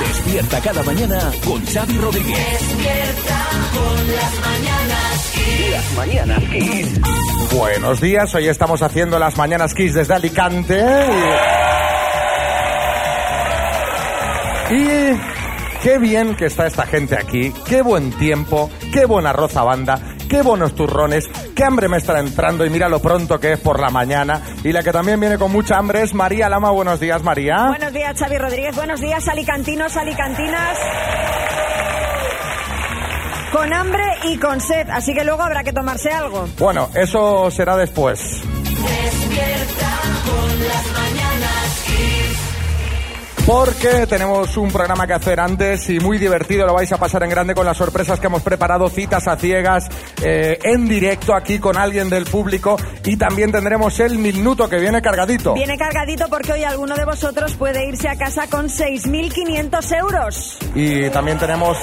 Despierta cada mañana con Xavi Rodríguez. Despierta con las mañanas Las mañanas Kiss. Buenos días, hoy estamos haciendo las Mañanas Kiss desde Alicante. Y qué bien que está esta gente aquí, qué buen tiempo, qué buena roza banda, qué buenos turrones, qué hambre me está entrando y mira lo pronto que es por la mañana. Y la que también viene con mucha hambre es María Lama. Buenos días, María. Buenos días, Xavi Rodríguez. Buenos días, alicantinos, alicantinas. Con hambre y con sed, así que luego habrá que tomarse algo. Bueno, eso será después. Porque tenemos un programa que hacer antes y muy divertido, lo vais a pasar en grande con las sorpresas que hemos preparado, citas a ciegas, eh, en directo aquí con alguien del público y también tendremos el minuto que viene cargadito. Viene cargadito porque hoy alguno de vosotros puede irse a casa con 6.500 euros. Y también tenemos...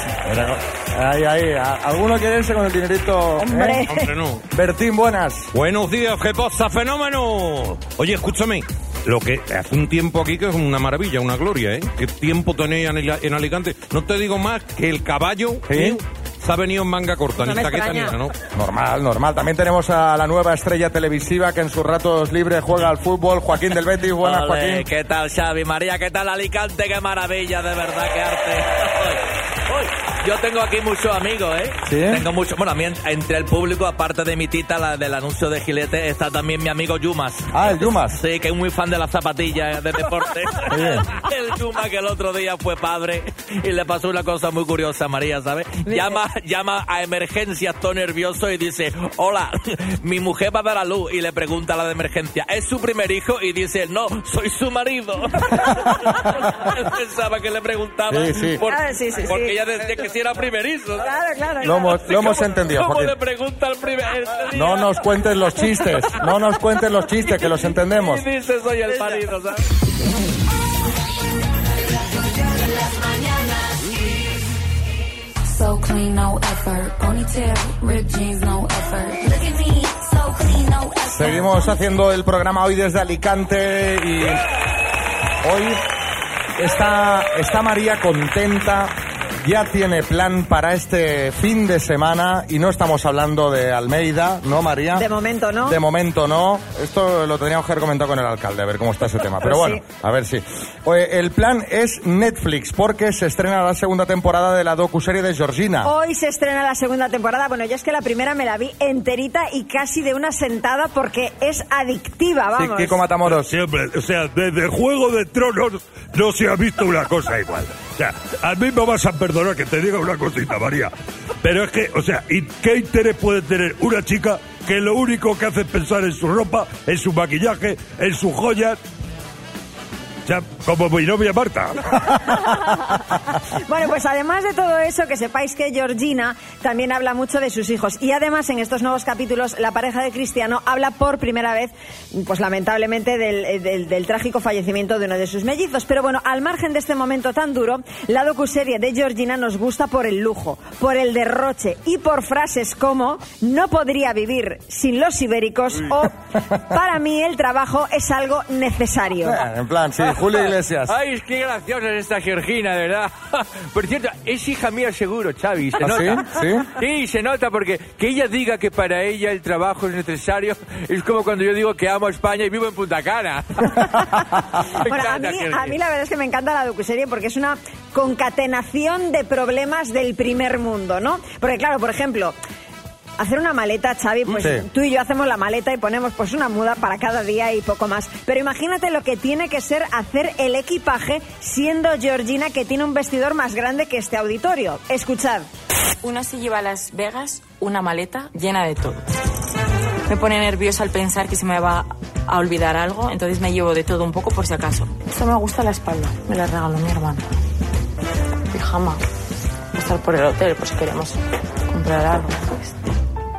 Ahí, ahí, ¿alguno quiere irse con el dinerito? Hombre. eh? Hombre, no. Bertín, buenas. Buenos días, ¿qué pasa, fenómeno? Oye, escúchame. Lo que hace un tiempo aquí que es una maravilla, una gloria, ¿eh? ¿Qué tiempo tenéis en, Alicante? No te digo más que el caballo ¿Sí? ¿eh? se ha venido en manga corta, No ni me chaqueta ni ¿no? Normal, normal. También tenemos a la nueva estrella televisiva que en sus ratos libres juega al fútbol, Joaquín del Betis. Buenas, Joaquín. ¿Qué tal, Xavi? María, ¿qué tal Alicante? ¡Qué maravilla, de verdad, qué arte! Yo tengo aquí muchos amigos, ¿eh? ¿Sí? Tengo muchos. Bueno, a mí, en- entre el público, aparte de mi tita, la del anuncio de Gilete, está también mi amigo Yumas. Ah, el Yumas. Sí, que es muy fan de las zapatillas de deporte. el Yuma que el otro día fue padre y le pasó una cosa muy curiosa a María, ¿sabes? Llama, llama a emergencias todo nervioso y dice, hola, mi mujer va a dar a luz y le pregunta a la de emergencia, ¿es su primer hijo? Y dice, no, soy su marido. Pensaba que le preguntaba Sí, sí. por- Ah, sí, sí, sí. porque ella decía que si era primerizo. Claro, claro. Lo hemos, lo hemos ¿Cómo- entendido, ¿Cómo Joaquín. le pregunta al primer? No nos cuentes los chistes, no nos cuentes los chistes, que los entendemos. Y dice, soy el marido, ¿sabes? So clean, no effort. Ponytail, ripped jeans, no effort. Look at me, so clean, no effort. Seguimos haciendo el programa hoy desde Alicante y hoy está, está María contenta, ya tiene plan para este fin de semana y no estamos hablando de Almeida, ¿no, María? De momento, ¿no? De momento no. Esto lo tendríamos que haber comentado con el alcalde, a ver cómo está ese tema. Pero bueno, sí. a ver si. El plan es Netflix porque se estrena la segunda temporada de la docuserie de Georgina. Hoy se estrena la segunda temporada. Bueno, yo es que la primera me la vi enterita y casi de una sentada porque es adictiva, Sí, vamos. Kiko Matamoros. Siempre, o sea, desde Juego de Tronos no se ha visto una cosa igual. O sea, a mí me vas a perdonar que te diga una cosita, María. Pero es que, o sea, ¿y qué interés puede tener una chica que lo único que hace es pensar en su ropa, en su maquillaje, en sus joyas? Sea, como mi novia Marta. Bueno, pues además de todo eso, que sepáis que Georgina también habla mucho de sus hijos. Y además en estos nuevos capítulos, la pareja de Cristiano habla por primera vez, pues lamentablemente, del, eh, del- del trágico fallecimiento de uno de sus mellizos. Pero bueno, al margen de este momento tan duro, la docuserie de Georgina nos gusta por el lujo, por el derroche y por frases como no podría vivir sin los ibéricos o para mí el trabajo es algo necesario. En plan, sí, Julio Iglesias. Ay, qué graciosa es esta Georgina, de verdad. Por cierto, es hija mía seguro, Xavi. ¿Se ¿Ah, nota? sí? ¿Sí? Sí, se nota porque que ella diga que para ella el trabajo es necesario es como cuando yo digo que amo a España y vivo en Punta Cana. Bueno, a mí, a mí la verdad es que me encanta la docuserie porque es una concatenación de problemas del primer mundo, ¿no? Porque claro, por ejemplo, hacer una maleta, Xavi, pues Sí. tú y yo hacemos la maleta y ponemos pues una muda para cada día y poco más. Pero imagínate lo que tiene que ser hacer el equipaje siendo Georgina que tiene un vestidor más grande que este auditorio. Escuchad. Una se lleva a Las Vegas una maleta llena de todo. Me pone nerviosa al pensar que se me va a olvidar algo, entonces me llevo de todo un poco por si acaso. Esto me gusta la espalda, me la regaló mi hermano. Pijama. A estar por el hotel por si queremos comprar algo.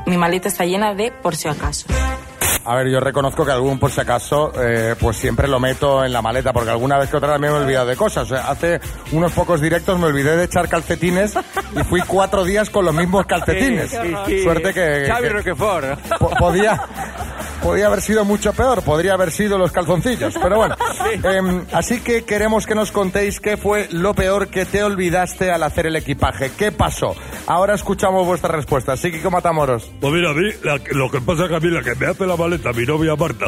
Mi maleta está llena de por si acaso. A ver, yo reconozco que algún, por si acaso, eh, pues siempre lo meto en la maleta, porque alguna vez que otra también me he olvidado de cosas. O sea, hace unos pocos directos me olvidé de echar calcetines y fui cuatro días con los mismos calcetines. Sí, sí, sí. Suerte que, Xavi que- Roquefort. po- podía, podía haber sido mucho peor, podría haber sido los calzoncillos, pero bueno. Em, así que queremos que nos contéis qué fue lo peor que te olvidaste al hacer el equipaje. ¿Qué pasó? Ahora escuchamos vuestras respuestas. Psíquico Matamoros. Pues mira, a mí, la- lo que pasa es que a mí la que me hace la maleta, mi novia Marta,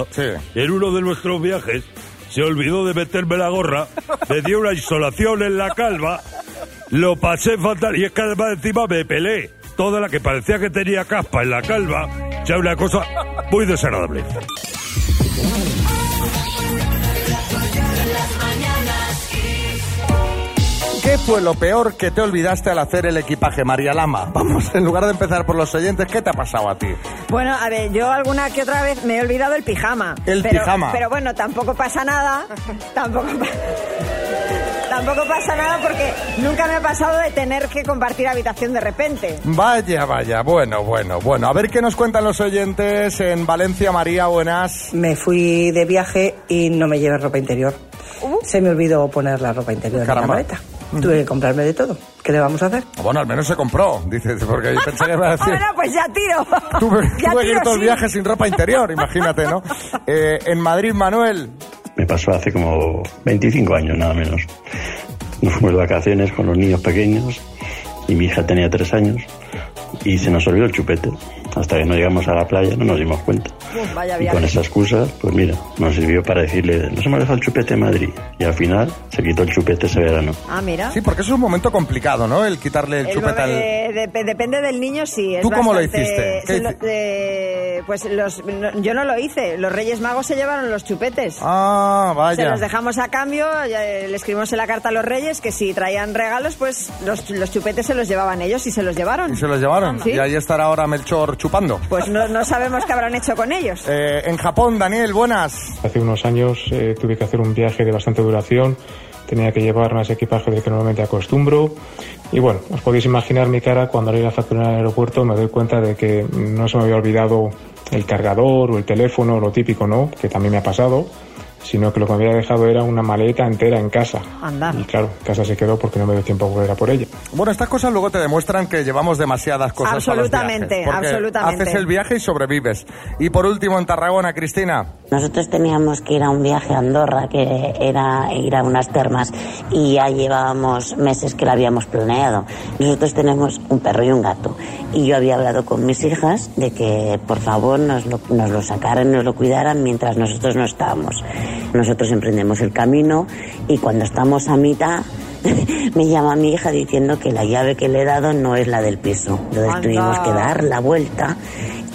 en uno de nuestros viajes, se olvidó de meterme la gorra, me dio una insolación en la calva, lo pasé fatal y es que además encima me pelé toda la que parecía que tenía caspa en la calva, sea, una cosa muy desagradable. ¿Qué fue lo peor que te olvidaste al hacer el equipaje, María Lama? Vamos, en lugar de empezar por los oyentes, ¿qué te ha pasado a ti? Bueno, a ver, yo alguna que otra vez me he olvidado el pijama. El Pero- pijama. Pero bueno, tampoco pasa nada. Tampoco pa- Tampoco pasa nada porque nunca me ha pasado de tener que compartir habitación de repente. Vaya, vaya, bueno, bueno, bueno. A ver qué nos cuentan los oyentes en Valencia, María, buenas. Me fui de viaje y no me llevé ropa interior. Se me olvidó poner la ropa interior Caramba. en la maleta. Tuve que comprarme de todo. ¿Qué le vamos a hacer? Bueno, al menos se compró, dices, porque yo pensé que iba a decir... Bueno, pues ya tiro. Tuve, Ya tuve que ir tiro, todo el sí. viaje sin ropa interior, imagínate, ¿no? Eh, en Madrid, Manuel. Me pasó hace como 25 años, nada menos. Nos fuimos de vacaciones con los niños pequeños y mi hija tenía 3 años y se nos olvidó el chupete. Hasta que no llegamos a la playa no nos dimos cuenta. Vaya Y con esa excusa, pues mira, nos sirvió para decirle, nos hemos dejado el chupete en Madrid. Y al final se quitó el chupete ese verano. Ah, mira. Sí, porque es un momento complicado, ¿no? El quitarle el, El chupete al... eh, dep- depende del niño, sí. Es ¿Tú cómo lo hiciste? ¿Qué se lo- hici- eh, pues los, no- yo no lo hice. Los Reyes Magos se llevaron los chupetes. Ah, vaya. Se los dejamos a cambio, ya, eh, le escribimos en la carta a los Reyes que si traían regalos, pues los, los chupetes se los llevaban ellos y se los llevaron. Y se los llevaron. Sí. Y ahí estará ahora Melchor chupando. Pues no, no sabemos qué habrán hecho con ellos. Eh, en Japón, Daniel, buenas. Hace unos años eh, tuve que hacer un viaje de bastante duración, tenía que llevar más equipaje del que normalmente acostumbro y bueno, os podéis imaginar mi cara cuando leí la factura en el aeropuerto me doy cuenta de que no se me había olvidado el cargador o el teléfono, lo típico, ¿no? Que también me ha pasado, sino que lo que me había dejado era una maleta entera en casa. Anda. Y claro, casa se quedó porque no me dio tiempo a volver a por ella. Bueno, estas cosas luego te demuestran que llevamos demasiadas cosas Absolutamente, a los viajes, absolutamente. Haces el viaje y sobrevives. Y por último, en Tarragona, Cristina. Nosotros teníamos que ir a un viaje a Andorra, que era ir a unas termas, y ya llevábamos meses que lo habíamos planeado. Nosotros tenemos un perro y un gato, y yo había hablado con mis hijas de que por favor nos lo, nos lo sacaran, nos lo cuidaran mientras nosotros no estábamos. Nosotros emprendemos el camino y cuando estamos a mitad me llama mi hija diciendo que la llave que le he dado no es la del piso. Entonces Anda. tuvimos que dar la vuelta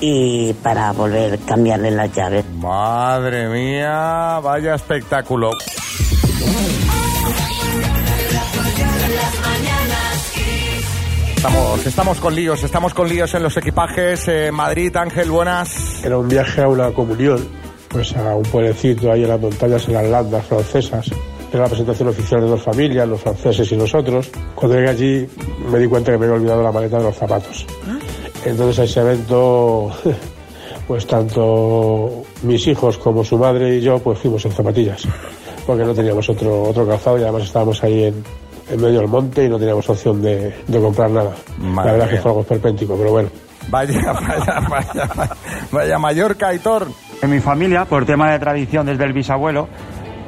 y para volver a cambiarle las llaves. Madre mía, vaya espectáculo. Estamos, estamos con líos, estamos con líos en los equipajes. Eh, Madrid, Ángel, buenas. Era un viaje a una comunión, pues a un pueblecito ahí en las montañas, en las landas francesas. Era la presentación oficial de dos familias, los franceses y nosotros. Cuando llegué allí me di cuenta que me había olvidado la maleta de los zapatos. Entonces a ese evento, pues tanto mis hijos como su madre y yo, pues fuimos en zapatillas, porque no teníamos otro, otro calzado y además estábamos ahí en, en medio del monte y no teníamos opción de, de comprar nada. Madre la verdad mía. que fue algo esperpéntico, pero bueno. Vaya, vaya, vaya, vaya, vaya Mallorca, Aitor. En mi familia, por tema de tradición desde el bisabuelo,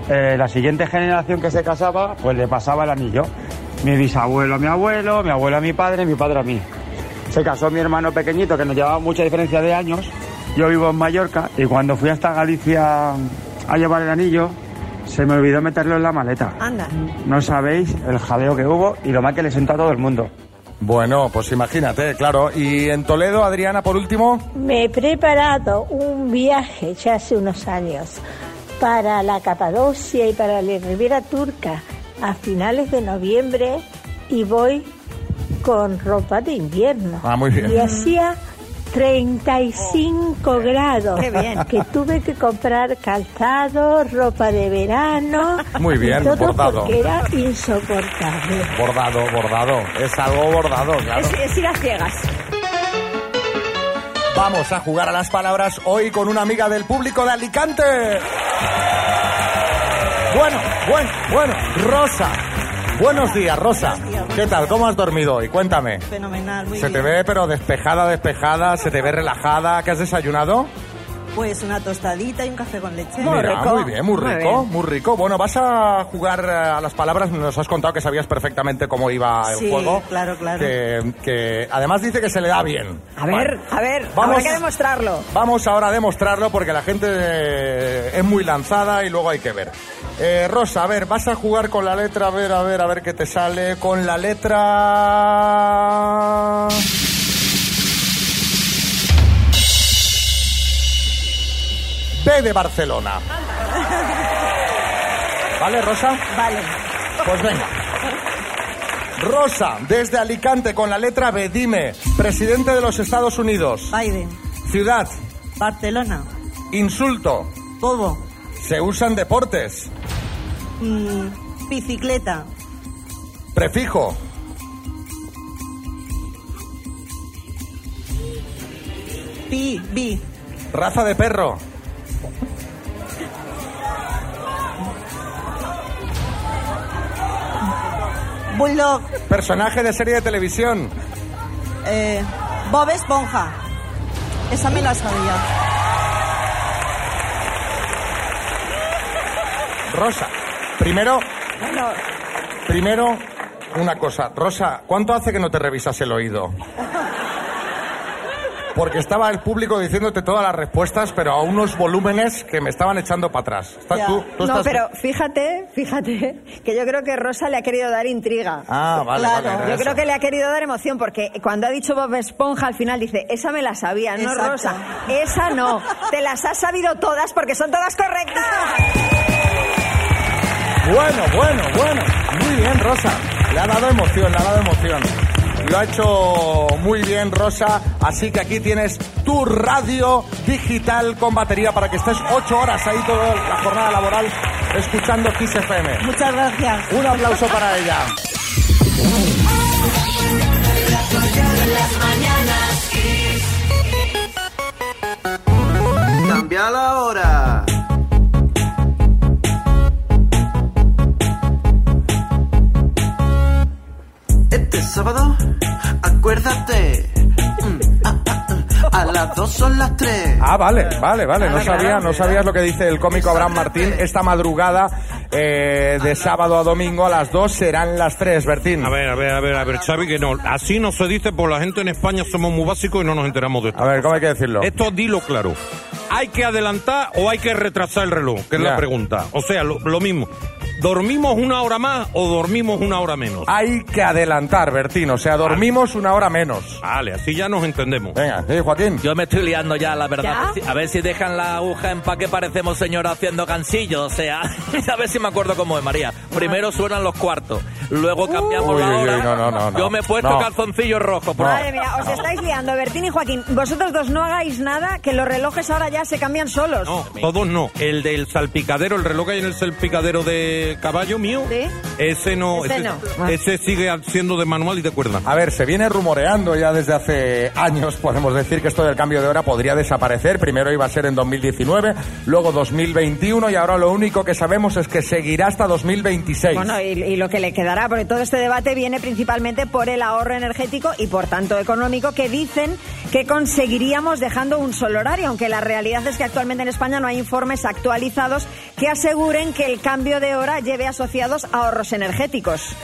eh, la siguiente generación que se casaba, pues le pasaba el anillo. Mi bisabuelo a mi abuelo, mi abuelo a mi padre, mi padre a mí. Se casó mi hermano pequeñito, que nos llevaba mucha diferencia de años. Yo vivo en Mallorca y cuando fui hasta Galicia a llevar el anillo, se me olvidó meterlo en la maleta. Anda. No sabéis el jaleo que hubo y lo mal que le sentó a todo el mundo. Bueno, pues imagínate, claro. Y en Toledo, Adriana, por último. Me he preparado un viaje ya hace unos años para la Capadocia y para la Riviera Turca a finales de noviembre y voy con ropa de invierno. Ah, muy bien. Y hacía 35 grados. Qué bien. Que tuve que comprar calzado, ropa de verano. Muy bien, todo bordado. porque era insoportable. Bordado, bordado. Es algo bordado, claro. Es, es ir a ciegas. Vamos a jugar a las palabras hoy con una amiga del público de Alicante. Bueno, bueno, bueno, Rosa. Buenos días, Rosa. ¿Qué tal? ¿Cómo has dormido hoy? Cuéntame. Fenomenal, muy Se te ve pero despejada, despejada, se te ve relajada. ¿Qué has desayunado? Pues una tostadita y un café con leche. Mira, muy bien, muy rico, muy rico. Bueno, vas a jugar eh, a las palabras. Nos has contado que sabías perfectamente cómo iba el Sí, juego. claro, claro. Que, que además dice que se le da bien. A ver, a ver, Vamos. habrá que demostrarlo. Vamos ahora a demostrarlo porque la gente eh, es muy lanzada y luego hay que ver. Eh, Rosa, a ver, vas a jugar con la letra, a ver, a ver, a ver qué te sale. Con la letra... B de Barcelona. ¿Vale, Rosa? Vale. Pues venga. Rosa, desde Alicante con la letra B, dime, presidente de los Estados Unidos. Biden. Ciudad. Barcelona. Insulto. Bobo. Se usan deportes. Mm, bicicleta. Prefijo. Pi, bi. Raza de perro. Bulldog. Personaje de serie de televisión. Eh, Bob Esponja. Esa me la sabía. Rosa. Primero, Bueno, primero, una cosa. Rosa, ¿cuánto hace que no te revisas el oído? Porque estaba el público diciéndote todas las respuestas, pero a unos volúmenes que me estaban echando para atrás. ¿Estás tú? tú no, estás- pero fíjate, fíjate, que yo creo que Rosa le ha querido dar intriga. Ah, vale, Claro. vale. Yo eso. creo que le ha querido dar emoción porque cuando ha dicho Bob Esponja al final dice, esa me la sabía, no Exacto. Rosa, esa no, te las has sabido todas porque son todas correctas. Bueno, bueno, bueno. Muy bien, Rosa. Le ha dado emoción, le ha dado emoción. Lo ha hecho muy bien, Rosa. Así que aquí tienes tu radio digital con batería para que estés ocho horas ahí toda la jornada laboral escuchando Kiss FM. Muchas gracias. Un aplauso para ella. Cambia la hora. Sábado, acuérdate. mm, ah, ah, ah, a las dos son las tres. Ah, vale, vale, vale. No sabía, no sabías lo que dice el cómico Abraham Martín. Esta madrugada eh, de sábado a domingo a las dos serán las tres, Bertín. A ver, a ver, a ver, a ver, Xavi, que no. Así no se dice, por la gente en España somos muy básicos y no nos enteramos de esto. A ver, ¿cómo hay que decirlo? Esto dilo claro. ¿Hay que adelantar o hay que retrasar el reloj? Que es Ya. la pregunta. O sea, lo, lo mismo. ¿Dormimos una hora más o dormimos una hora menos? Hay que adelantar, Bertín. O sea, dormimos una hora menos. Vale, así ya nos entendemos. Venga, sí, Joaquín. Yo me estoy liando ya, la verdad. ¿Ya? A ver si- dejan la aguja en pa' que parecemos señora haciendo gansillo. O sea, a ver si me acuerdo cómo es, María. Primero suenan los cuartos, luego cambiamos Uy, la uy, uy, hora. no, no, no, no. Yo me he puesto No. calzoncillos rojos. por- Madre mía, os estáis liando, Bertín y Joaquín. Vosotros dos no hagáis nada, que los relojes ahora ya se cambian solos. No, todos no. El del salpicadero, el reloj que hay en el salpicadero de caballo mío, ¿Sí? ese no. Ese ese, no. ese sigue siendo de manual y de cuerda. A ver, se viene rumoreando ya desde hace años, podemos decir que esto del cambio de hora podría desaparecer. Primero iba a ser en 2019, luego 2021 y ahora lo único que sabemos es que seguirá hasta 2026. Bueno, y, y lo que le quedará, porque todo este debate viene principalmente por el ahorro energético y por tanto económico que dicen que conseguiríamos dejando un solo horario, aunque la realidad es que actualmente en España no hay informes actualizados que aseguren que el cambio de hora lleve asociados ahorros energéticos.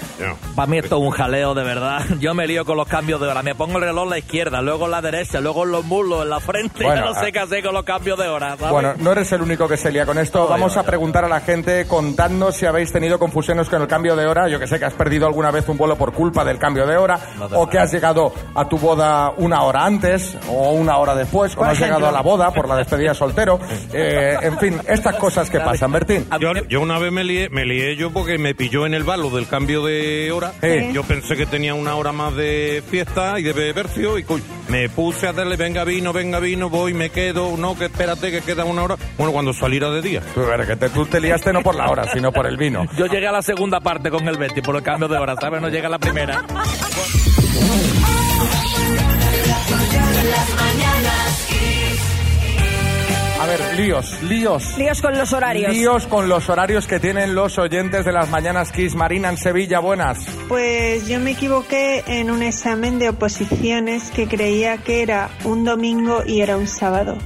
Para mí esto es un jaleo, de verdad. Yo me lío con los cambios de hora. Me pongo el reloj en la izquierda, luego en la derecha, luego en los muslos, en la frente. Bueno, Yo no sé ah. qué hacer con los cambios de hora, ¿sabes? Bueno, no eres el único que se lía con esto. Vamos a preguntar a la gente contadnos si habéis tenido confusiones con el cambio de hora. Yo que sé que has perdido alguna vez un vuelo por culpa del cambio de hora No o que has llegado a tu boda una hora antes o una hora después o no has ejemplo. llegado a la boda por la despedida soltero. Eh, en fin, estas cosas que pasan, Bertín. Yo, yo una vez me lié, me lié yo porque me pilló en el balo del cambio de hora. Yo pensé que tenía una hora más de fiesta y de bebercio y coño, me puse a darle venga vino, venga vino, voy, me quedo, no, que espérate que queda una hora. Bueno, cuando saliera de día. Tú, ver, que te- tú te liaste no por la hora, sino por el vino. Yo llegué a la segunda parte con el Betty por el cambio de hora, ¿sabes? No llegué a la primera. Las mañanas ver, líos, líos. Líos con los horarios. Líos con los horarios que tienen los oyentes de las mañanas Kiss. Marina en Sevilla, buenas. Pues yo me equivoqué en un examen de oposiciones que creía que era un domingo y era un sábado.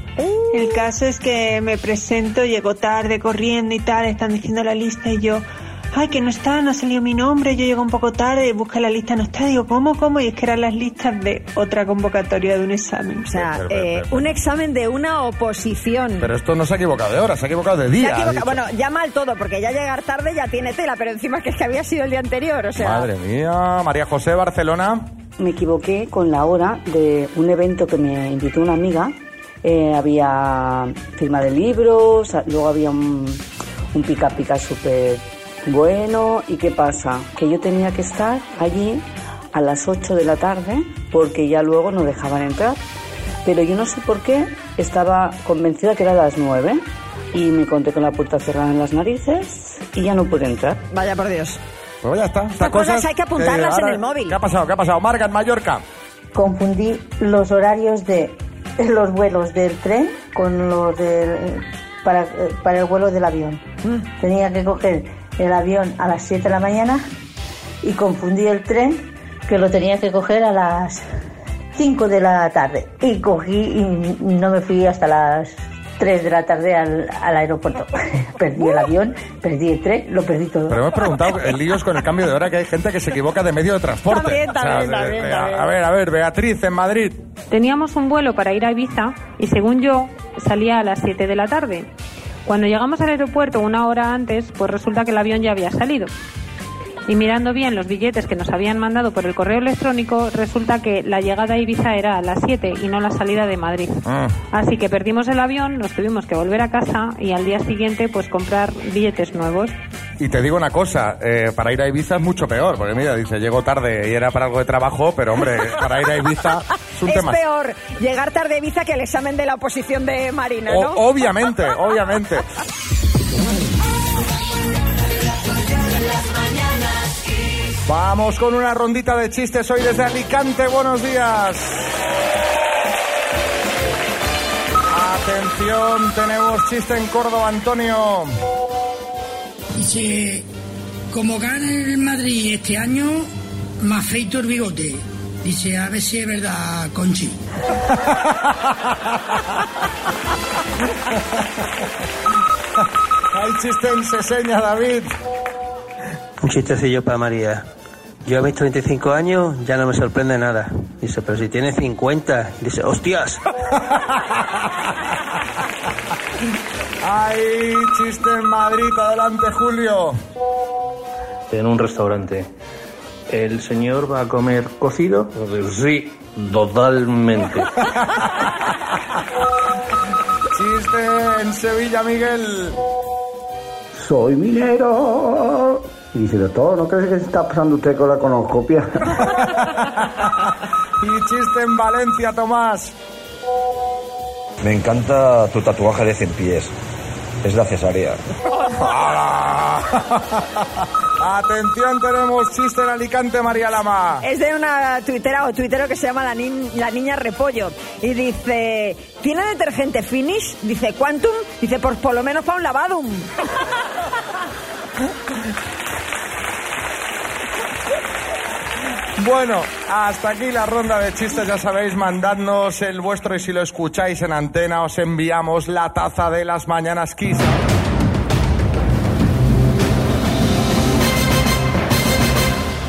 El caso es que me presento, llego tarde corriendo y tal, están diciendo la lista y yo, ay, que no está, no ha salido mi nombre, yo llego un poco tarde, busqué la lista, no está, digo, ¿cómo, cómo? Y es que eran las listas de otra convocatoria de un examen. O sea, eh, un examen de una oposición. Pero esto no se ha equivocado de hora, se ha equivocado de Se día. ha ha equivocado. Bueno, ya mal todo, porque ya llegar tarde ya tiene tela, pero encima que es que había sido el día anterior, o sea... Madre mía, María José, Barcelona. Me equivoqué con la hora de un evento que me invitó una amiga. Eh, había firma de libros, a- luego había un, un pica pica súper bueno. ¿Y qué pasa? Que yo tenía que estar allí a las 8 de la tarde porque ya luego no dejaban entrar. Pero yo no sé por qué estaba convencida que era a las 9 y me conté con la puerta cerrada en las narices y ya no pude entrar. Vaya por Dios. Pues ya está. Estas cosas hay que apuntarlas en el móvil. ¿Qué ha pasado? ¿Qué ha pasado? Marga en Mallorca. Confundí los horarios de los vuelos del tren con los del para, para el vuelo del avión. Tenía que coger el avión a las 7 de la mañana y confundí el tren que lo tenía que coger a las 5 de la tarde. Y cogí y no me fui hasta las 3 de la tarde al, al aeropuerto. perdí el avión, perdí el tren, lo perdí todo. Pero hemos preguntado en líos con el cambio de hora que hay gente que se equivoca de medio de transporte. También, también, de- también, de- también. A ver, a ver, Beatriz en Madrid. Teníamos un vuelo para ir a Ibiza y según yo salía a las 7 de la tarde. Cuando llegamos al aeropuerto una hora antes, pues resulta que el avión ya había salido. Y mirando bien los billetes que nos habían mandado por el correo electrónico, resulta que la llegada a Ibiza era a las 7 y no la salida de Madrid. Ah. Así que perdimos el avión, nos tuvimos que volver a casa y al día siguiente pues comprar billetes nuevos. Y te digo una cosa, eh, para ir a Ibiza es mucho peor, porque mira, dice, llego tarde y era para algo de trabajo, pero hombre, para ir a Ibiza es un Es tema. peor llegar tarde a Ibiza que el examen de la oposición de Marina, ¿no? O- obviamente, obviamente. Vamos con una rondita de chistes hoy desde Alicante. Buenos días. Atención, tenemos chiste en Córdoba, Antonio. Dice, como gana el Madrid este año, me afeito el bigote. Dice, a ver si es verdad, Conchi. Hay chiste en Seseña, David. Un chistecillo para María. Yo a mis 35 años ya no me sorprende nada. Dice, pero si tiene 50. Dice, hostias. Hay chiste en Madrid, adelante, Julio. en un restaurante. ¿El señor va a comer cocido? Sí, totalmente. Chiste en Sevilla, Miguel. Soy minero. Y dice, doctor, ¿no crees que se está pasando usted con la colonoscopia? Y chiste en Valencia, Tomás. Me encanta tu tatuaje de 100 pies. Es la cesárea. Atención, tenemos chiste en Alicante, María Lama. Es de una tuitera o tuitero que se llama la, niña repollo. Y dice, ¿tiene detergente Finish? Dice, ¿Quantum? Dice, pues por lo menos para un lavadum. Bueno, hasta aquí la ronda de chistes, ya sabéis, mandadnos el vuestro y si lo escucháis en antena os enviamos la taza de las mañanas Kiss.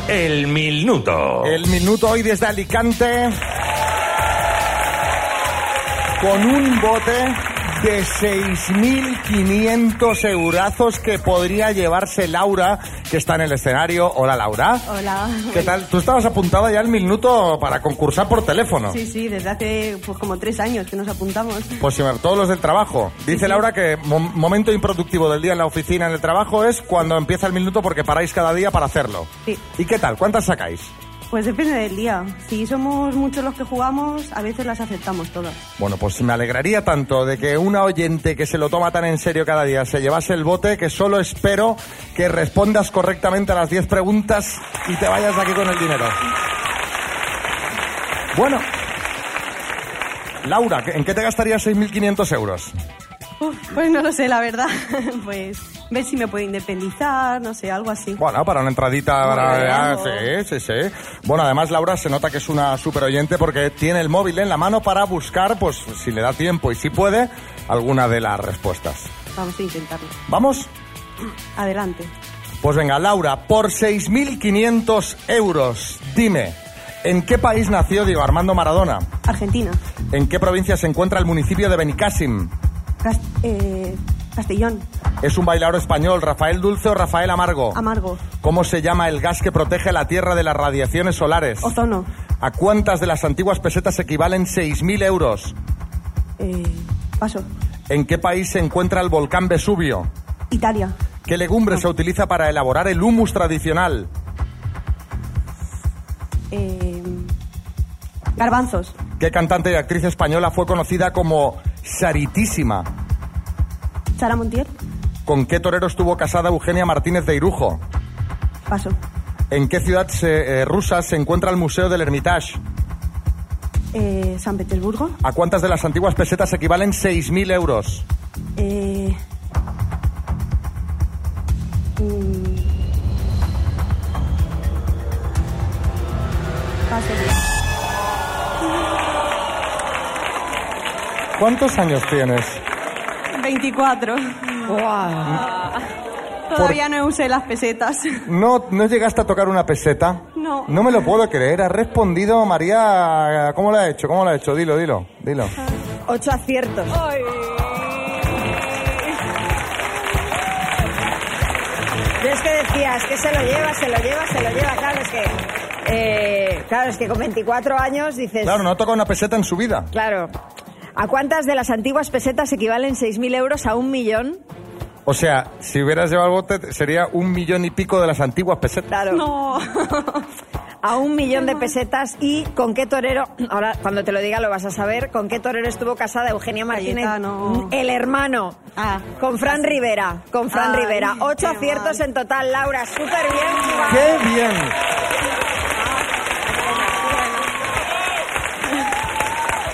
El minuto. El minuto hoy desde Alicante con un bote de 6.500 eurazos que podría llevarse Laura, que está en el escenario. Hola, Laura. Hola. ¿Qué tal? Tú estabas apuntada ya al minuto para concursar por teléfono. Sí, sí, desde hace pues como tres años que nos apuntamos. Pues sí, todos los del trabajo. Dice Laura que mo- momento improductivo del día en la oficina, en el trabajo, es cuando empieza el minuto porque paráis cada día para hacerlo. Sí. ¿Y qué tal? ¿Cuántas sacáis? Pues depende del día. Si somos muchos los que jugamos, a veces las aceptamos todas. Bueno, pues me alegraría tanto de que una oyente que se lo toma tan en serio cada día se llevase el bote que solo espero que respondas correctamente a las 10 preguntas y te vayas de aquí con el dinero. Bueno, Laura, ¿en qué te gastarías 6.500 euros? Uf, pues no lo sé, la verdad. Pues ver si me puedo independizar, no sé, algo así. Bueno, para una entradita, para- ah, sí, sí, sí. Bueno, además Laura se nota que es una super oyente porque tiene el móvil en la mano para buscar, pues si le da tiempo y si puede, alguna de las respuestas. Vamos a intentarlo. ¿Vamos? Adelante. Pues venga, Laura, por 6.500 euros, dime, ¿en qué país nació Diego Armando Maradona? Argentina. ¿En qué provincia se encuentra el municipio de Benicàssim? Cas- eh, Castellón. ¿Es un bailador español, Rafael Dulce o Rafael Amargo? Amargo. ¿Cómo se llama el gas que protege la Tierra de las radiaciones solares? Ozono. ¿A cuántas de las antiguas pesetas equivalen 6.000 euros? Eh, paso. ¿En qué país se encuentra el volcán Vesubio? Italia. ¿Qué legumbre se utiliza para elaborar el humus tradicional? Eh, garbanzos. ¿Qué cantante y actriz española fue conocida como Saritísima? Sara Montiel. ¿Con qué torero estuvo casada Eugenia Martínez de Irujo? Paso. ¿En qué ciudad se- eh, rusa se encuentra el Museo del Hermitage? Eh, San Petersburgo. ¿A cuántas de las antiguas pesetas equivalen 6.000 euros? Eh, mm, paso. ¿Cuántos años tienes? 24. Todavía no usé las pesetas. ¿No, ¿No llegaste a tocar una peseta? No. No me lo puedo creer. Ha respondido María... ¿Cómo lo ha hecho? ¿Cómo lo ha hecho? Dilo, dilo, dilo. Ocho aciertos. Yo es que decía, es que se lo lleva, se lo lleva, se lo lleva. Claro, es que, eh, claro, es que con 24 años dices... Claro, no ha tocado una peseta en su vida. Claro. ¿A cuántas de las antiguas pesetas equivalen 6.000 euros a un millón? O sea, si hubieras llevado el bote, sería un millón y pico de las antiguas pesetas. Claro. No. A un millón de pesetas. ¿Y con qué torero, ahora cuando te lo diga lo vas a saber, con qué torero estuvo casada Eugenia Martínez? Cayetano. El hermano. Ah. Con Fran Rivera. Con Fran Ay, Rivera. Ocho aciertos en total, Laura. Súper bien. ¡Qué bien!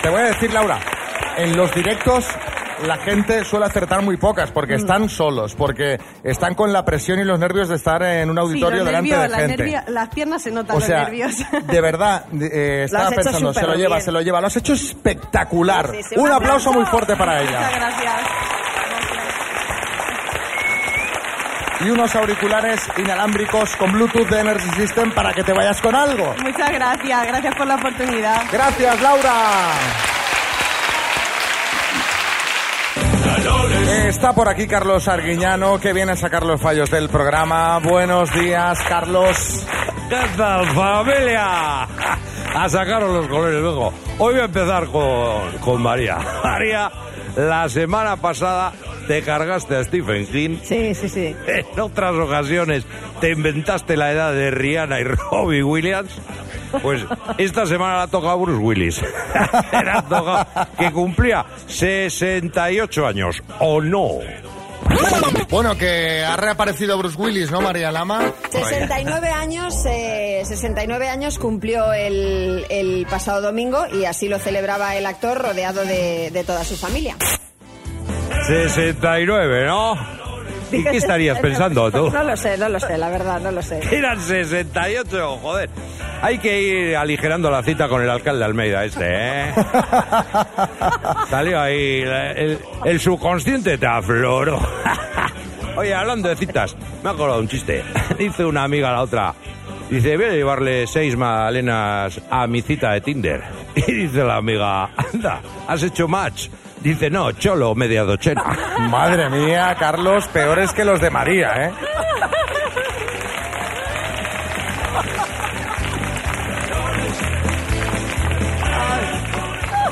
Te voy a decir, Laura, en los directos la gente suele acertar muy pocas porque están solos, porque están con la presión y los nervios de estar en un auditorio Sí, delante nervios, de las gente. nervia- las piernas se notan O los nervios. de verdad, eh, estaba pensando, se lo lleva, bien. se lo lleva. Lo has hecho espectacular. Sí, sí, sí. Un Un aplauso aplauso. muy fuerte para ella. Muchas gracias. Y unos auriculares inalámbricos con Bluetooth de Energy System para que te vayas con algo. Muchas gracias. Gracias por la oportunidad. Gracias, Laura. Está por aquí Carlos Arguiñano, que viene a sacar los fallos del programa. Buenos días, Carlos. ¿Qué tal, familia? A sacaros los colores luego. Hoy voy a empezar con, con María. María, la semana pasada te cargaste a Stephen King. Sí, sí, sí. En otras ocasiones te inventaste la edad de Rihanna y Robbie Williams. Pues esta semana le ha tocado a Bruce Willis. Tocado que cumplía 68 años, ¿o no? Bueno, que ha reaparecido Bruce Willis, ¿no, María Lama? 69 años, eh, 69 años cumplió el, el pasado domingo y así lo celebraba el actor rodeado de, de toda su familia. 69, ¿no? ¿Y qué estarías pensando tú? No lo sé, no lo sé, la verdad, no lo sé. Eran 68, joder. Hay que ir aligerando la cita con el alcalde de Almeida este, ¿eh? Salió ahí, el, el subconsciente te afloró. Oye, hablando de citas, me ha acordado un chiste. Dice una amiga a la otra, dice, voy a llevarle seis magdalenas a mi cita de Tinder. Y dice la amiga, anda, ¿has hecho match? Dice, no, cholo, media docena. Madre mía, Carlos, peores que los de María, ¿eh?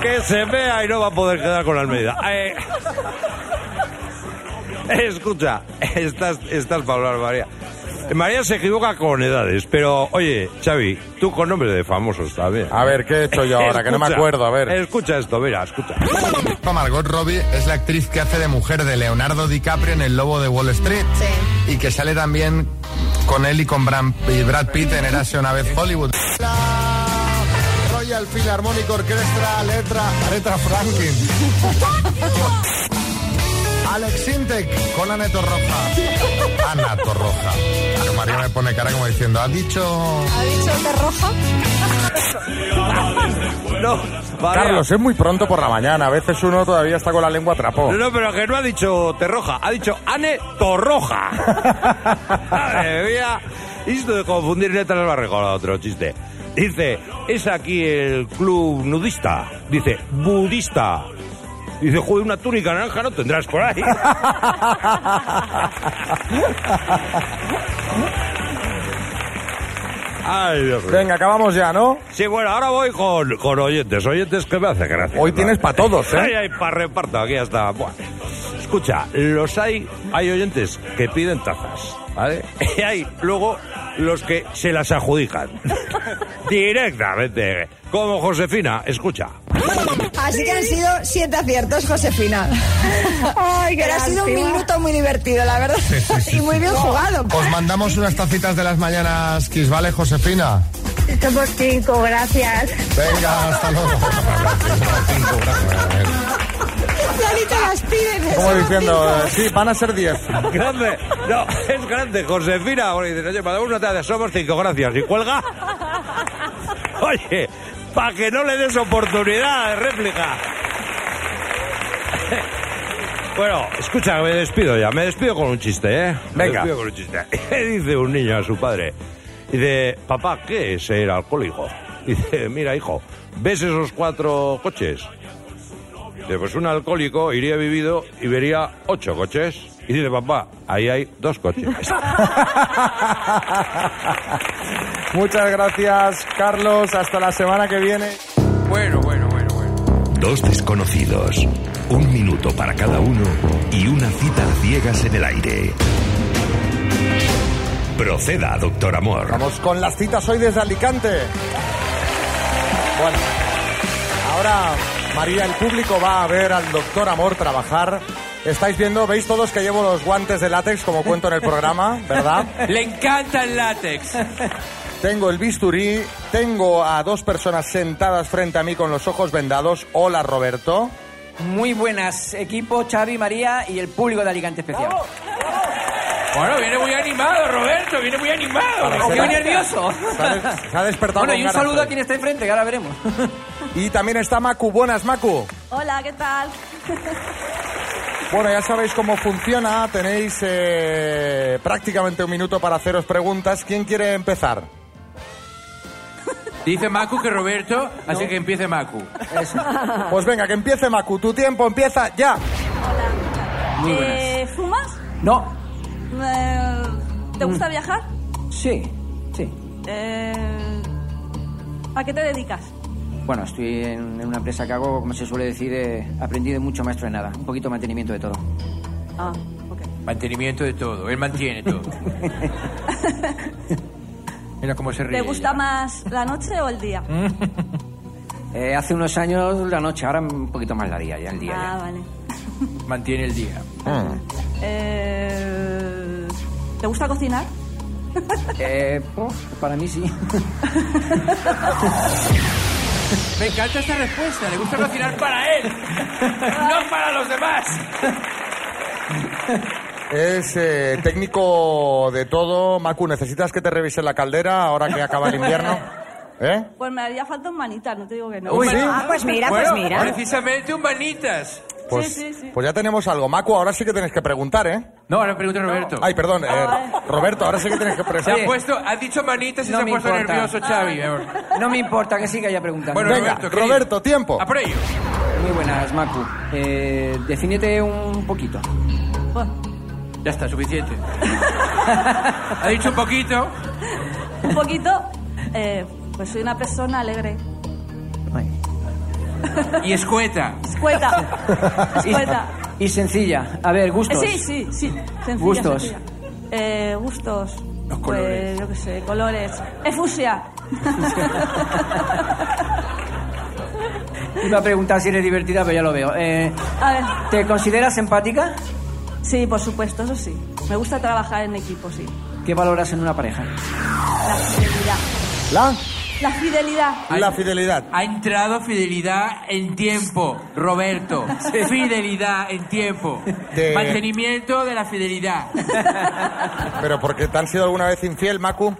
que se vea y no va a poder quedar con Almeida. Eh, escucha, estás, estás para hablar, María. María se equivoca con edades, pero oye, Xavi, tú con nombres de famosos también. A ver, ¿qué he hecho yo ahora? Que no me acuerdo, a ver. Escucha esto, mira, escucha. Margot Robbie es la actriz que hace de mujer de Leonardo DiCaprio en El Lobo de Wall Street. Y que sale también con él y con Bram- y Brad Pitt en Érase una vez Hollywood. La Royal Philharmonic Orchestra, letra Aretha Franklin. Alex Sintek con Ana Torroja. Ana Torroja. María me pone cara como diciendo, ¿ha dicho...? ¿Ha dicho que roja? No, María. Carlos, es muy pronto por la mañana. A veces uno todavía está con la lengua atrapó. No, no, pero que no ha dicho Terroja, ha dicho Ane Torroja. Madre mía. Esto de confundir letras me ha recordado otro chiste. Dice, es aquí el club nudista. Dice, budista. Dice, joder, una túnica naranja no tendrás por ahí. Ay, Dios mío. Venga, acabamos ya, ¿no? Sí, bueno, ahora voy con, con oyentes. Oyentes que me hace gracia. Hoy tienes para todos, ¿eh? Ay, ay, para reparto, aquí hasta. Buah. Escucha, los hay, hay oyentes que piden tazas, ¿vale? Y hay luego los que se las adjudican. Directamente. Como Josefina, escucha. Así que han sido siete aciertos, Josefina. Ay, Pero ha sido un minuto muy divertido, la verdad. y muy bien jugado. Os mandamos unas tacitas de las mañanas Kiss, ¿vale, Josefina? Somos cinco, gracias. Venga, hasta luego. Las piden. Como diciendo, eh, sí, van a ser 10. Grande. No, es grande, Josefina. Porque dice, oye, para una taza, somos cinco, gracias. Y cuelga. Oye, para que no le des oportunidad de réplica. Bueno, escucha, me despido ya. Me despido con un chiste, ¿eh? Me Venga. despido con un chiste. Dice un niño a su padre. Dice, papá, ¿qué es ser alcohólico? Dice, mira, hijo, ¿ves esos cuatro coches? Dice, pues un alcohólico iría vivido y vería ocho coches. Y dice, papá, ahí hay dos coches. Muchas gracias, Carlos. Hasta la semana que viene. Bueno, bueno, bueno, bueno. Dos desconocidos, un minuto para cada uno y una cita a ciegas en el aire. Proceda, doctor Amor. Vamos con las citas hoy desde Alicante. Bueno, ahora María, el público va a ver al doctor Amor trabajar. Estáis viendo, veis todos que llevo los guantes de látex como cuento en el programa, ¿verdad? Le encanta el látex. Tengo el bisturí, tengo a dos personas sentadas frente a mí con los ojos vendados. Hola, Roberto. Muy buenas, equipo Xavi, María y el público de Alicante Especial. Bueno, viene muy animado, Roberto, viene muy animado. Parece Muy nervioso. Se ha, des- se ha despertado Bueno, y un saludo a quien está enfrente, que ahora veremos. Y también está Macu. Buenas, Macu. Hola, ¿qué tal? Bueno, ya sabéis cómo funciona. Tenéis eh, prácticamente un minuto para haceros preguntas. ¿Quién quiere empezar? Dice Macu que Roberto, así que empiece Macu. Pues venga, que empiece Macu. Tu tiempo empieza ya. Muy buenas. Eh, ¿Fumas? No, Eh, ¿Te gusta viajar? sí, sí. Eh, ¿A qué te dedicas? Bueno, estoy en, en una empresa que hago, como se suele decir, eh, aprendí de mucho maestro de nada. Un poquito de mantenimiento de todo. Ah, ok. Mantenimiento de todo, él mantiene todo. Mira cómo se ríe. ¿Te gusta más la noche o el día? Eh, hace unos años la noche, ahora un poquito más la día, ya el día. Ah, vale. Mantiene el día. Eh, ¿Te gusta cocinar? Eh, pues, para mí sí. Me encanta esta respuesta, le gusta cocinar para él, no para los demás. Es eh, técnico de todo. Macu, ¿necesitas que te revise la caldera ahora que acaba el invierno? ¿Eh? Pues me haría falta un manitas, no te digo que no. Uy, ¿sí? Ah, pues mira, Bueno, pues mira. Precisamente un manitas. Pues, Sí, sí, sí. pues ya tenemos algo. Macu, ahora sí que tienes que preguntar, ¿eh? No, ahora pregunta Roberto. Ay, perdón. eh, Roberto, ahora sí que tienes que Se ha preguntar. puesto, ha dicho manitas y No se ha me puesto importa. nervioso Xavi. No me importa que siga ya preguntando. Bueno, Venga, Roberto, tiempo. A por ello. Muy buenas, Macu. Eh, defínete un poquito. Bueno, Ya está, suficiente. ha dicho un poquito. un poquito. eh, pues soy una persona alegre. Y escueta. Escueta. Escueta. Y sencilla. A ver, Eh, gustos. sí, sí, sí. Sencilla, Gustos. sencilla. Eh, gustos. Los Pues, colores. yo qué sé, colores. Efusia. Iba a preguntar si eres divertida, pero ya lo veo. Eh, A ver. ¿Te consideras empática? Sí, por supuesto, eso sí. Me gusta trabajar en equipo, sí. ¿Qué valoras en una pareja? La fidelidad. ¿La? La fidelidad. La fidelidad. Ha entrado fidelidad en tiempo, Roberto. Fidelidad en tiempo. De- Mantenimiento de la fidelidad. Pero porque te han sido alguna vez infiel, Macu.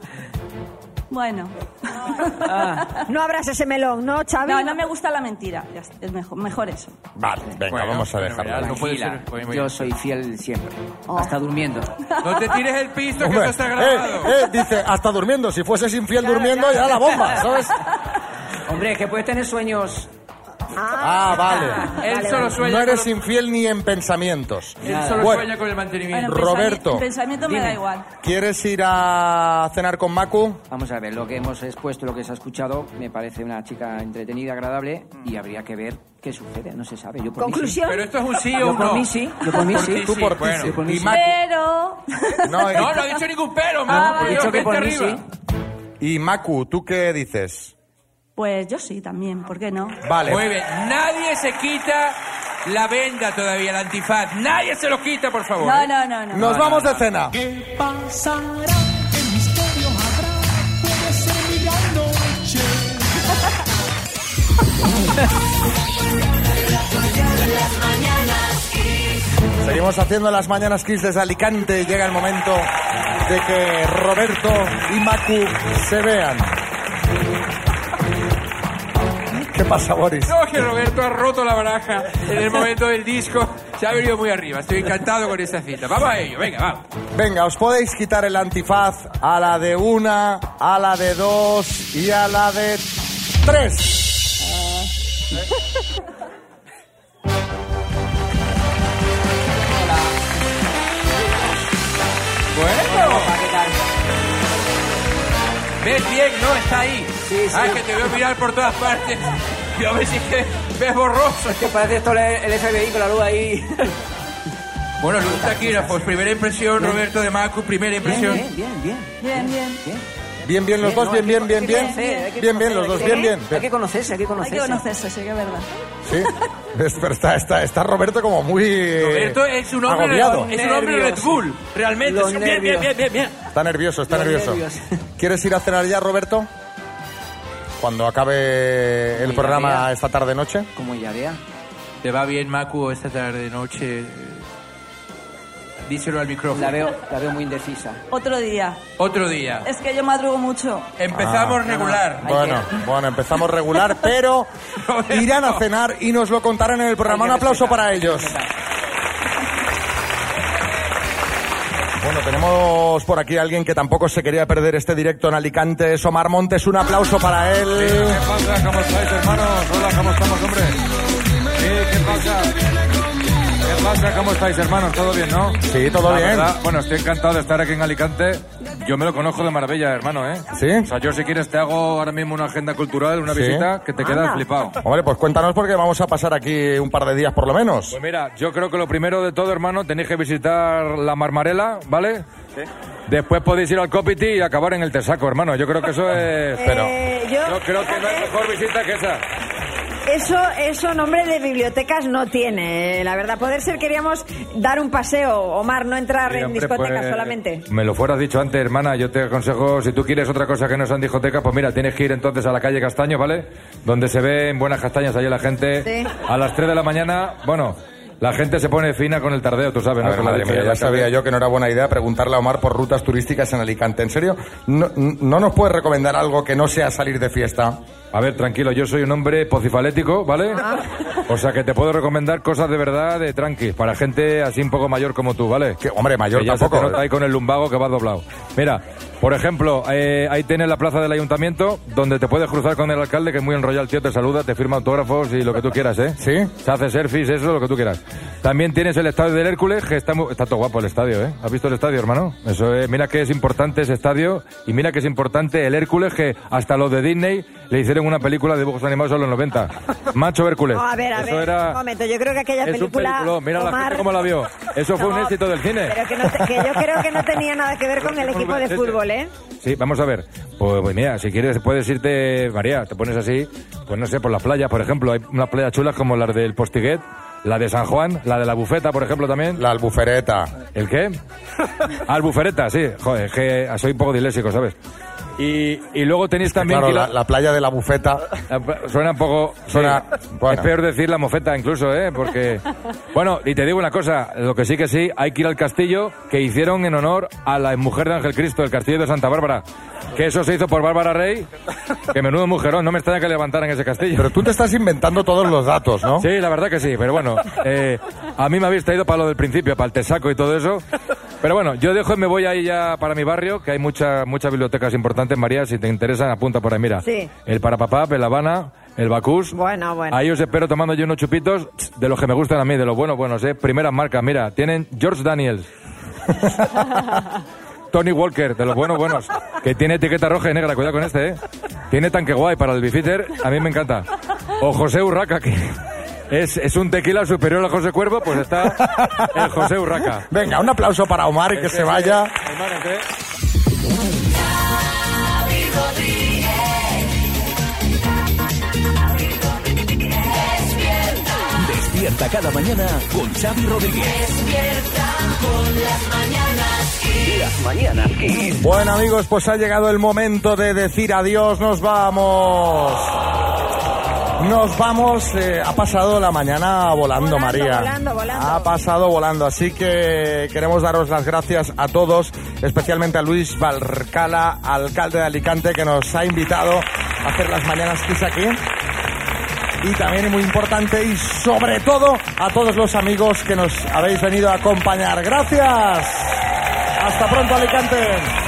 Bueno. No abras ese melón, ¿no, Xavi? No, no me gusta la mentira. Ya está, Es mejor, mejor eso. Vale, venga, Bueno, vamos a dejarlo. no puede ser. Bien. yo soy fiel siempre. Hasta durmiendo. No te tires el pisto que no está eh, grabado. eh, dice, hasta durmiendo. Si fueses infiel durmiendo, ya la bomba, ¿sabes? Hombre, que puedes tener sueños. Ah, vale. Él solo sueña No eres con infiel ni en pensamientos. Él solo Bueno, sueña con el mantenimiento. Bueno, pensami- Roberto. Pensamiento me da igual. ¿Quieres ir a cenar con Macu? Vamos a ver, lo que hemos expuesto, lo que se ha escuchado, me parece una chica entretenida, agradable y habría que ver qué sucede, no se sabe. Yo por mí sí. Conclusión. Pero esto es un sí o Yo un por no. mí sí, yo por mí sí. Tú por ti, bueno. sí. Yo por mí Y sí. Macu, Pero. no, y- No, no ha dicho ningún pero, Ah, man. vale. He dicho que por mí arriba. sí. y Macu, ¿tú qué dices? Pues yo sí también, ¿por qué no? Vale. Muy bien. Nadie se quita la venda todavía, el antifaz. Nadie se lo quita, por favor. No, ¿eh? no, no, no. Nos vamos de cena. ¿Qué pasará? ¿Qué misterio habrá? Puede ser mi gran noche. Seguimos haciendo las mañanas Kiss desde Alicante. Llega el momento de que Roberto y Macu se vean. ¿Qué pasa, Boris? No, que Roberto ha roto la baraja en el momento del disco. Se ha venido muy arriba. Estoy encantado con esta cita. Vamos a ello, venga, vamos. Venga, os podéis quitar el antifaz a la de una, a la de dos y a la de tres. Bueno. ¿Ves bien? No, está ahí. Sí, sí. Ah, que te veo mirar por todas partes. Yo a ver si es que ves borroso. Que parece esto el FBI con la luz ahí. Bueno, Luz Taquira, pues primera impresión, Roberto de Macu, primera impresión. Bien, bien, bien. Bien, bien. Bien, bien los dos, bien, bien, bien, bien. Bien, bien los dos, bien, bien. Hay que conocerse, hay que Hay que conocerse. conocerse, sí que es verdad. Sí. Es- Pero está, está, está Roberto como muy. eh, Roberto es un hombre, agobiado. es un hombre Red. Bull, realmente. Bien, bien, bien, bien, bien. Está nervioso, está nervioso. nervios. ¿Quieres ir a cenar ya, Roberto? Cuando acabe el programa bien. esta tarde noche. Como ya vea. ¿Te va bien, Macu, esta tarde, noche? Díselo al micrófono. La veo, la veo muy indecisa. Otro día. Otro día. Es que yo madrugo mucho. Empezamos Ah. regular. Bueno, bueno, empezamos regular, pero irán a cenar y nos lo contarán en el programa. Un aplauso para ellos. Bueno, tenemos por aquí a alguien que tampoco se quería perder este directo en Alicante, es Omar Montes. Un aplauso para él. ¿Qué pasa? ¿Cómo estáis, hermanos? Hola, ¿cómo estamos, hombre? ¿qué pasa? ¿Cómo estáis, hermanos? ¿Todo bien, no? Sí, todo La bien. verdad, bueno, estoy encantado de estar aquí en Alicante. Yo me lo conozco de maravilla, hermano, ¿eh? ¿Sí? O sea, yo si quieres te hago ahora mismo una agenda cultural, una Sí. visita, que te quedas flipado. Hombre, pues cuéntanos porque vamos a pasar aquí un par de días por lo menos. Pues mira, yo creo que lo primero de todo, hermano, tenéis que visitar la Marmarela, ¿vale? Después podéis ir al Copiti y acabar en el Tesaco, hermano. Yo creo que eso es... Pero Eh, yo, yo creo que no hay mejor visita que esa. Eso, eso nombre de bibliotecas no tiene, eh, la verdad. Poder ser queríamos dar un paseo, Omar, no entrar Sí, en hombre, discotecas pues, solamente. Me lo fueras dicho antes, hermana. Yo te aconsejo, si tú quieres otra cosa que no sean discotecas, pues mira, tienes que ir entonces a la calle Castaño, ¿vale? Donde se ven buenas castañas allí la gente. Sí. A las 3 de la mañana, bueno, la gente se pone fina con el tardeo, tú sabes, ¿no? ver, madre mía, ya sabía yo que no era buena idea preguntarle a Omar por rutas turísticas en Alicante. ¿En serio? ¿No, no nos puedes recomendar algo que no sea salir de fiesta? A ver, tranquilo, yo soy un hombre pocifalético, ¿vale? Ah. O sea que te puedo recomendar cosas de verdad de tranqui, para gente así un poco mayor como tú, ¿vale? Que, hombre, mayor Que ya tampoco. Se te nota ahí con el lumbago que va doblado. Mira, por ejemplo, eh, ahí tienes la plaza del ayuntamiento, donde te puedes cruzar con el alcalde, que es muy enrollado el tío, te saluda, te firma autógrafos y lo que tú quieras, ¿eh? ¿Sí? Se hace selfies, eso, lo que tú quieras. También tienes el estadio del Hércules, que está, muy- está todo guapo el estadio, ¿eh? ¿Has visto el estadio, hermano? Eso es, mira que es importante ese estadio, y mira que es importante el Hércules, que hasta los de Disney le hicieron una película de dibujos animados en los 90. Macho Hércules. No, a ver, a Eso ver, era- un momento, yo creo que aquella es un película... peliculón. Mira la Omar, gente cómo la vio. Eso fue un No, éxito del cine. Pero que, no te- que yo creo que no tenía nada que ver con el equipo de fútbol, ¿eh? Sí, vamos a ver. Pues, pues mira, si quieres puedes irte, María, te pones así, pues no sé, por las playas, por ejemplo, hay unas playas chulas como las del Postiguet, la de San Juan, la de la Bufeta, por ejemplo, también. La albufereta. ¿El qué? Albufereta, sí. Joder, es que soy un poco disléxico, ¿sabes? Y, y luego tenéis también... Claro, la, la playa de la bufeta. Suena un poco... Suena- sí. bueno. Es peor decir la mofeta incluso, ¿eh? Porque... Bueno, y te digo una cosa, lo que sí que sí, hay que ir al castillo que hicieron en honor a la mujer de Ángel Cristo, el castillo de Santa Bárbara. Que eso se hizo por Bárbara Rey, que menudo mujerón, no me extraña que levantaran ese castillo. Pero tú te estás inventando todos los datos, ¿no? Sí, la verdad que sí, pero bueno, eh, a mí me habéis traído para lo del principio, para el tesaco y todo eso. Pero bueno, yo dejo y me voy ahí ya para mi barrio, que hay muchas muchas bibliotecas importantes, María, si te interesan, apunta por ahí, mira. Sí. El Parapapá, el Habana, el Bacús. Bueno, bueno. Ahí os espero tomando yo unos chupitos de los que me gustan a mí, de los buenos, buenos, ¿eh? Primeras marcas, mira, tienen George Daniels. Tony Walker, de los buenos, buenos. Que tiene etiqueta roja y negra, cuidado con este, ¿eh? Tiene tanque guay para el bifitter, a mí me encanta. O José Urraca, que es, es un tequila superior al José Cuervo, pues está el José Urraca. Venga, un aplauso para Omar y que se vaya. Despierta cada mañana con Xavi Rodríguez. Despierta con las mañanas. Las. Bueno amigos, pues ha llegado el momento de decir adiós, nos vamos. Nos vamos, eh, ha pasado la mañana volando, María. volando, volando. Ha pasado volando, así que queremos daros las gracias a todos, especialmente a Luis Valcala, alcalde de Alicante, que nos ha invitado a hacer las mañanas Kiss aquí. Y también, y muy importante, y sobre todo, a todos los amigos que nos habéis venido a acompañar. Gracias. Hasta pronto, Alicante.